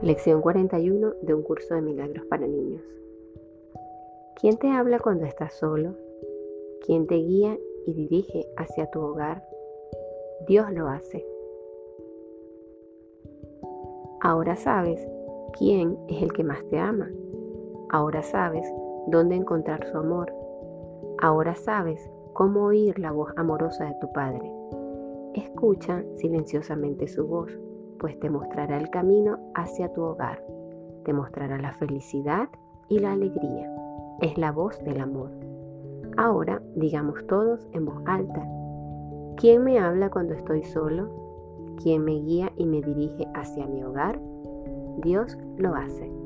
Lección 41 de un curso de milagros para niños. ¿Quién te habla cuando estás solo? ¿Quién te guía y dirige hacia tu hogar? Dios lo hace. Ahora sabes quién es el que más te ama. Ahora sabes dónde encontrar su amor. Ahora sabes cómo oír la voz amorosa de tu Padre. Escucha silenciosamente su voz pues te mostrará el camino hacia tu hogar, te mostrará la felicidad y la alegría. Es la voz del amor. Ahora digamos todos en voz alta, ¿quién me habla cuando estoy solo? ¿Quién me guía y me dirige hacia mi hogar? Dios lo hace.